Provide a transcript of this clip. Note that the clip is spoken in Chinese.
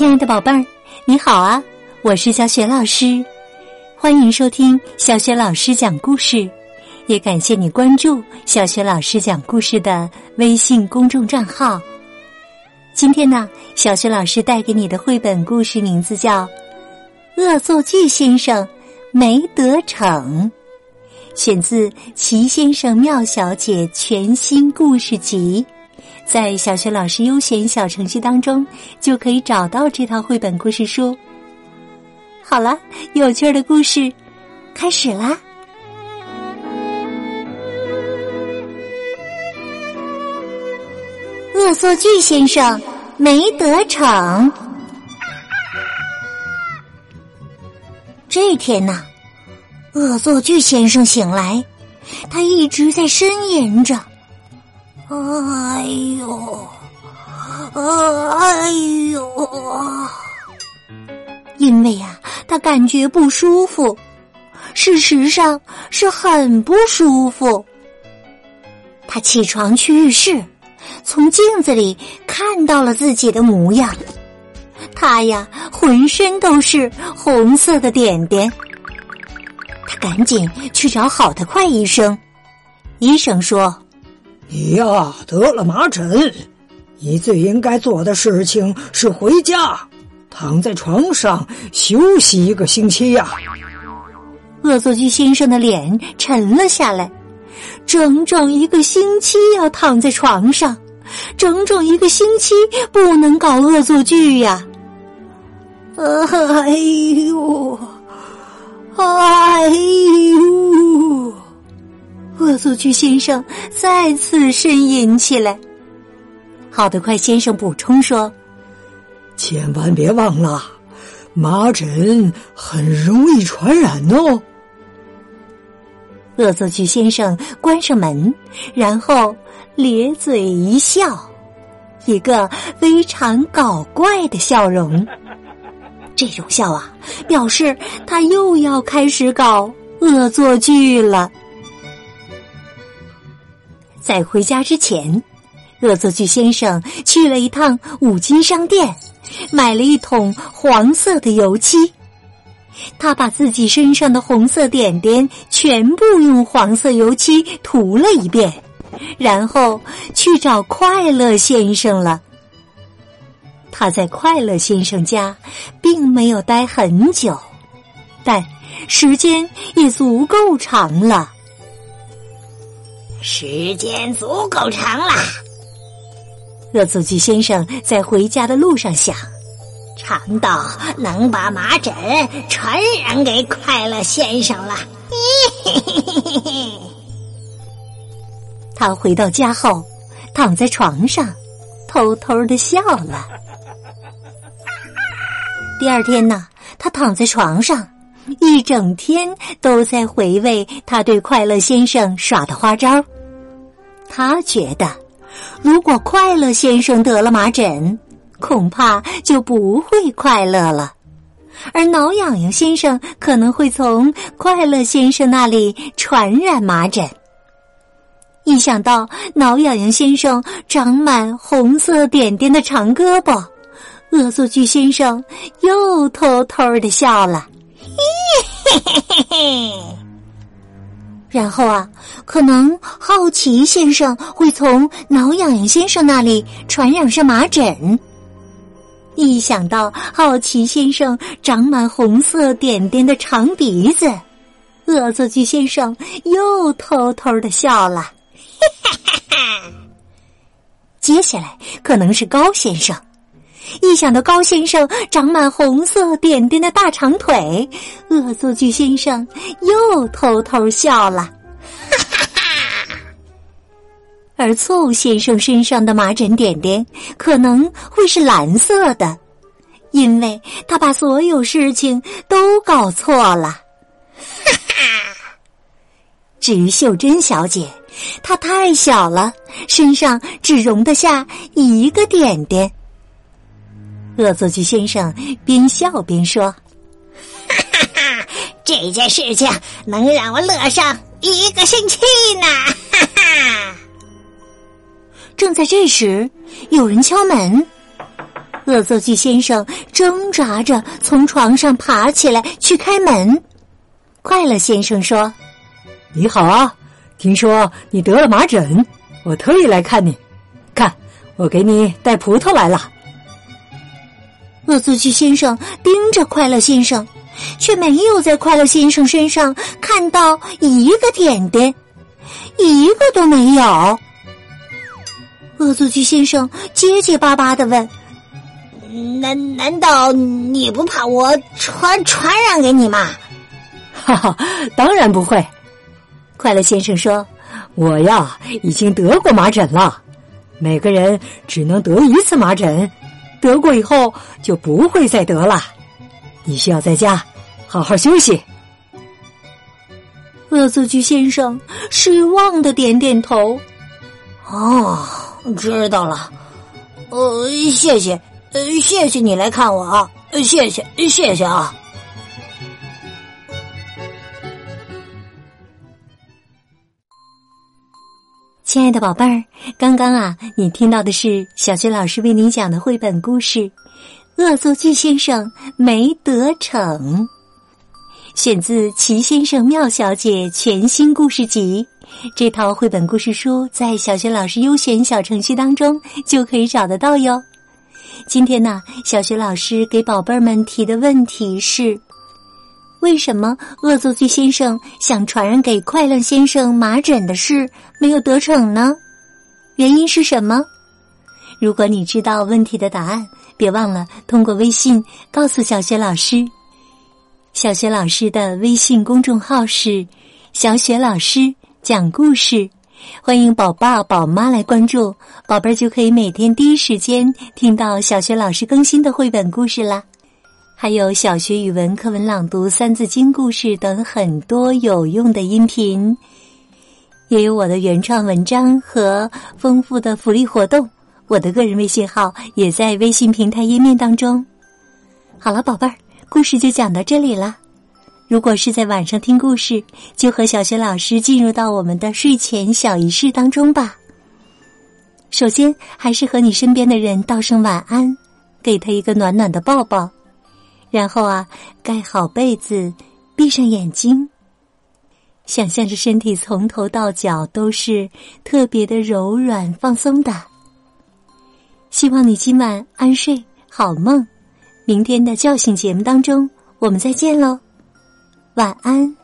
亲爱的宝贝儿，你好啊！我是小雪老师，欢迎收听小雪老师讲故事，也感谢你关注小雪老师讲故事的微信公众账号。今天呢，小雪老师带给你的绘本故事名字叫《恶作剧先生没得逞》，选自《齐先生妙小姐》全新故事集。在小学老师优选小程序当中，就可以找到这套绘本故事书。好了，有趣的故事开始啦！恶作剧先生没得逞。这天呢，恶作剧先生醒来，他一直在呻吟着。哎呦，哎呦！因为呀，他感觉不舒服，事实上是很不舒服。他起床去浴室，从镜子里看到了自己的模样。他呀，浑身都是红色的点点。他赶紧去找好的快医生。医生说。你呀，得了麻疹，你最应该做的事情是回家，躺在床上休息一个星期呀。恶作剧先生的脸沉了下来，整整一个星期要躺在床上，整整一个星期不能搞恶作剧呀。哎呦，哎呦！恶作剧先生再次呻吟起来。好的，快先生补充说：“千万别忘了，麻疹很容易传染哦。”恶作剧先生关上门，然后咧嘴一笑，一个非常搞怪的笑容。这种笑啊，表示他又要开始搞恶作剧了。在回家之前，恶作剧先生去了一趟五金商店，买了一桶黄色的油漆。他把自己身上的红色点点全部用黄色油漆涂了一遍，然后去找快乐先生了。他在快乐先生家并没有待很久，但时间也足够长了。时间足够长了，恶作剧先生在回家的路上想，长到能把麻疹传染给快乐先生了。他回到家后，躺在床上，偷偷的笑了。第二天呢，他躺在床上，一整天都在回味他对快乐先生耍的花招。他觉得，如果快乐先生得了麻疹，恐怕就不会快乐了；而挠痒痒先生可能会从快乐先生那里传染麻疹。一想到挠痒痒先生长满红色点点的长胳膊，恶作剧先生又偷偷的笑了。嘿嘿嘿。然后啊，可能好奇先生会从挠痒痒先生那里传染上麻疹。一想到好奇先生长满红色点点的长鼻子，恶作剧先生又偷偷的笑了。哈哈哈！接下来可能是高先生。一想到高先生长满红色点点的大长腿，恶作剧先生又偷偷笑了，哈哈哈！而错误先生身上的麻疹点点可能会是蓝色的，因为他把所有事情都搞错了，哈哈！至于秀珍小姐，她太小了，身上只容得下一个点点。恶作剧先生边笑边说：“哈哈哈，这件事情能让我乐上一个星期呢！”哈哈。正在这时，有人敲门。恶作剧先生挣扎着从床上爬起来去开门。快乐先生说：“你好啊，听说你得了麻疹，我特意来看你。看，我给你带葡萄来了。”恶作剧先生盯着快乐先生，却没有在快乐先生身上看到一个点点，一个都没有。恶作剧先生结结巴巴的问：“难难道你不怕我传传染给你吗？”“ 哈哈，当然不会。”快乐先生说：“我呀，已经得过麻疹了。每个人只能得一次麻疹，得过以后就不会再得了。你需要在家好好休息。”恶作剧先生失望的点点头：“哦。”知道了，呃，谢谢，谢谢你来看我啊，谢谢，谢谢啊！亲爱的宝贝儿，刚刚啊，你听到的是小学老师为你讲的绘本故事《恶作剧先生没得逞》，选自《齐先生妙小姐》全新故事集。这套绘本故事书在小学老师优选小程序当中就可以找得到哟。今天呢，小学老师给宝贝儿们提的问题是：为什么恶作剧先生想传染给快乐先生麻疹的事没有得逞呢？原因是什么？如果你知道问题的答案，别忘了通过微信告诉小学老师。小学老师的微信公众号是“小雪老师”。讲故事，欢迎宝爸宝妈来关注，宝贝儿就可以每天第一时间听到小学老师更新的绘本故事啦。还有小学语文课文朗读、三字经故事等很多有用的音频，也有我的原创文章和丰富的福利活动。我的个人微信号也在微信平台页面当中。好了，宝贝儿，故事就讲到这里了。如果是在晚上听故事，就和小学老师进入到我们的睡前小仪式当中吧。首先，还是和你身边的人道声晚安，给他一个暖暖的抱抱，然后啊，盖好被子，闭上眼睛，想象着身体从头到脚都是特别的柔软放松的。希望你今晚安睡，好梦。明天的叫醒节目当中，我们再见喽。晚安。